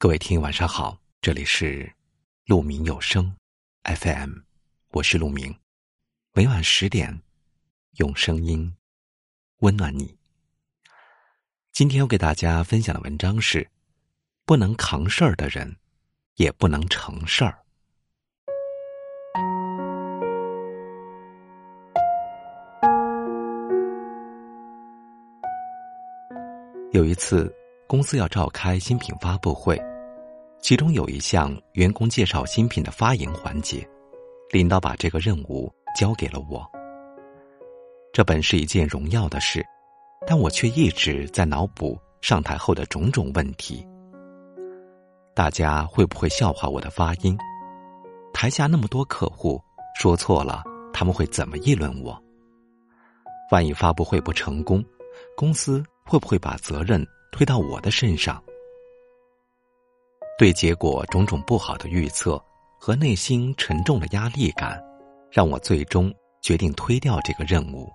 各位听友晚上好，这里是鹿鸣有声 FM，我是鹿鸣，每晚十点用声音温暖你。今天我给大家分享的文章是：不能扛事儿的人，也不能成事儿。有一次。公司要召开新品发布会，其中有一项员工介绍新品的发言环节，领导把这个任务交给了我。这本是一件荣耀的事，但我却一直在脑补上台后的种种问题。大家会不会笑话我的发音？台下那么多客户，说错了他们会怎么议论我？万一发布会不成功，公司会不会把责任？推到我的身上，对结果种种不好的预测和内心沉重的压力感，让我最终决定推掉这个任务。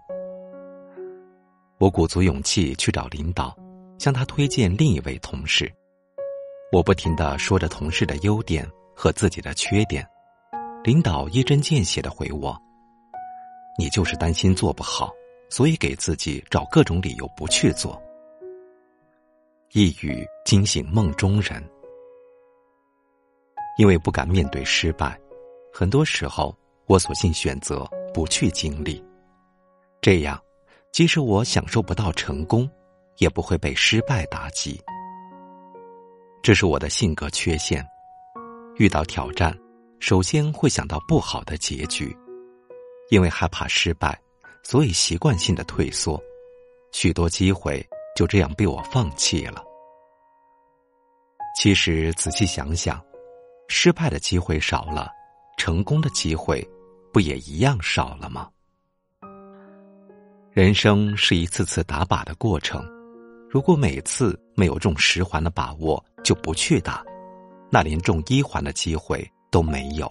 我鼓足勇气去找领导，向他推荐另一位同事。我不停的说着同事的优点和自己的缺点，领导一针见血的回我：“你就是担心做不好，所以给自己找各种理由不去做。”一语惊醒梦中人。因为不敢面对失败，很多时候我索性选择不去经历。这样，即使我享受不到成功，也不会被失败打击。这是我的性格缺陷。遇到挑战，首先会想到不好的结局，因为害怕失败，所以习惯性的退缩，许多机会。就这样被我放弃了。其实仔细想想，失败的机会少了，成功的机会不也一样少了吗？人生是一次次打靶的过程，如果每次没有中十环的把握就不去打，那连中一环的机会都没有，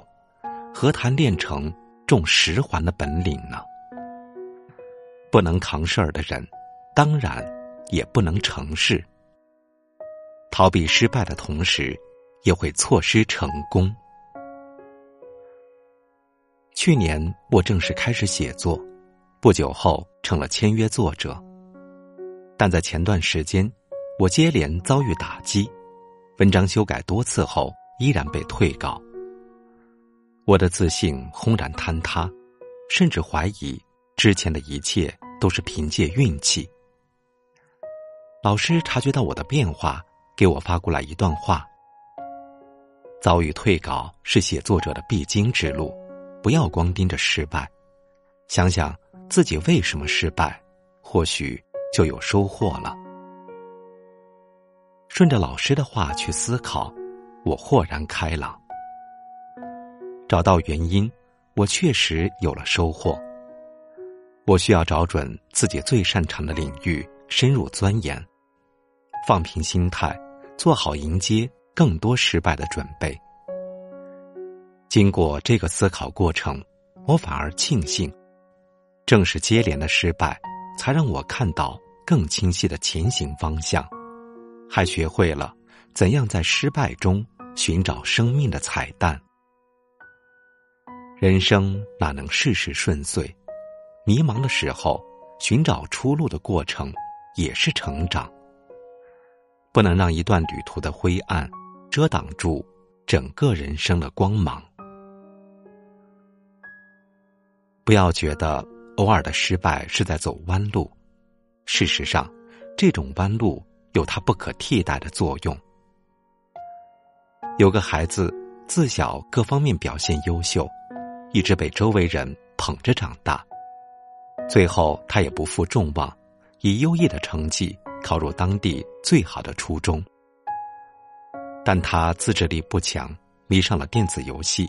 何谈练成中十环的本领呢？不能扛事儿的人，当然。也不能成事，逃避失败的同时，也会错失成功。去年我正式开始写作，不久后成了签约作者。但在前段时间，我接连遭遇打击，文章修改多次后依然被退稿，我的自信轰然坍塌，甚至怀疑之前的一切都是凭借运气。老师察觉到我的变化，给我发过来一段话：遭遇退稿是写作者的必经之路，不要光盯着失败，想想自己为什么失败，或许就有收获了。顺着老师的话去思考，我豁然开朗。找到原因，我确实有了收获。我需要找准自己最擅长的领域，深入钻研。放平心态，做好迎接更多失败的准备。经过这个思考过程，我反而庆幸，正是接连的失败，才让我看到更清晰的前行方向，还学会了怎样在失败中寻找生命的彩蛋。人生哪能事事顺遂？迷茫的时候，寻找出路的过程也是成长。不能让一段旅途的灰暗遮挡住整个人生的光芒。不要觉得偶尔的失败是在走弯路，事实上，这种弯路有它不可替代的作用。有个孩子自小各方面表现优秀，一直被周围人捧着长大，最后他也不负众望，以优异的成绩。考入当地最好的初中，但他自制力不强，迷上了电子游戏，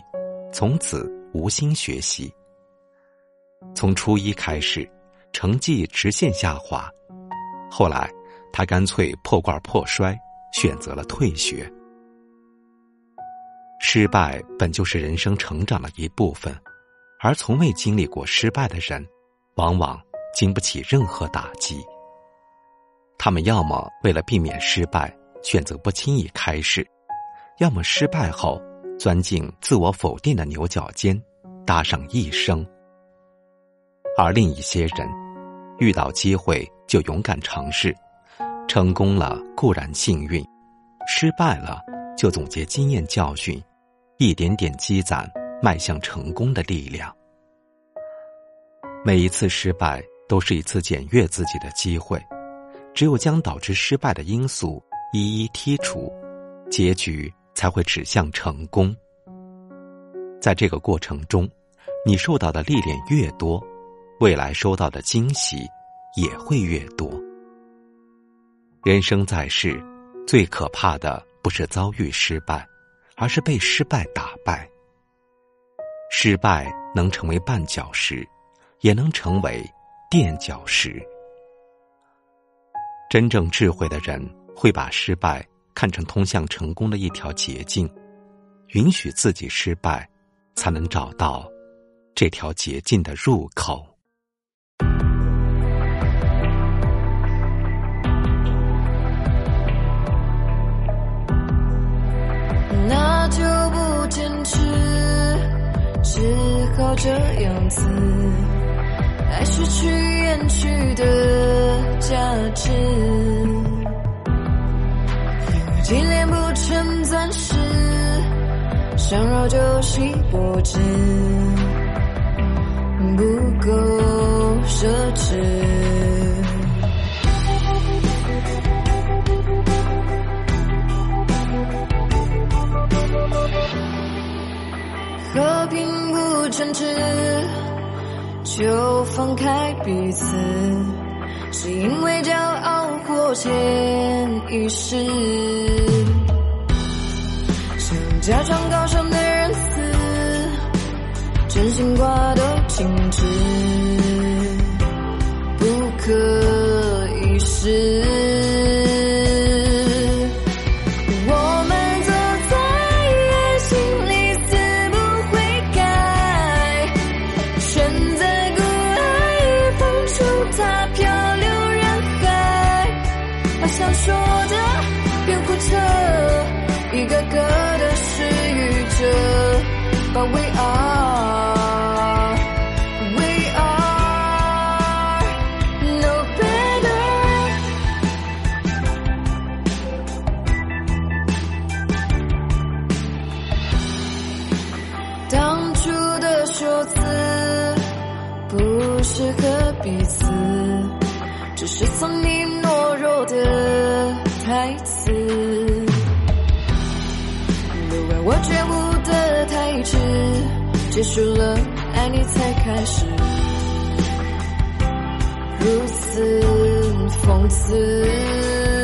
从此无心学习。从初一开始，成绩直线下滑，后来他干脆破罐破摔，选择了退学。失败本就是人生成长的一部分，而从未经历过失败的人，往往经不起任何打击。他们要么为了避免失败，选择不轻易开始，要么失败后钻进自我否定的牛角尖，搭上一生；而另一些人，遇到机会就勇敢尝试，成功了固然幸运，失败了就总结经验教训，一点点积攒迈向成功的力量。每一次失败都是一次检阅自己的机会，只有将导致失败的因素一一剔除，结局才会指向成功。在这个过程中，你受到的历练越多，未来收到的惊喜也会越多。人生在世，最可怕的不是遭遇失败，而是被失败打败。失败能成为绊脚石。也能成为垫脚石。真正智慧的人会把失败看成通向成功的一条捷径，允许自己失败，才能找到这条捷径的入口。那就不坚持，只好这样子。爱失去延续的价值，金炼不成钻石，想绕就锡箔纸，不够奢侈。和平不争执。就放开彼此，是因为骄傲或潜意识，想假装高尚的人死，真心话都禁止，不可一世。我们走在爱情里，死不悔改，选择孤爱，放出他飘。But we are, we are no better. 当初的说辞不适合彼此，只是曾经懦弱的台词。如果我觉悟。结束了，爱你才开始，如此讽刺。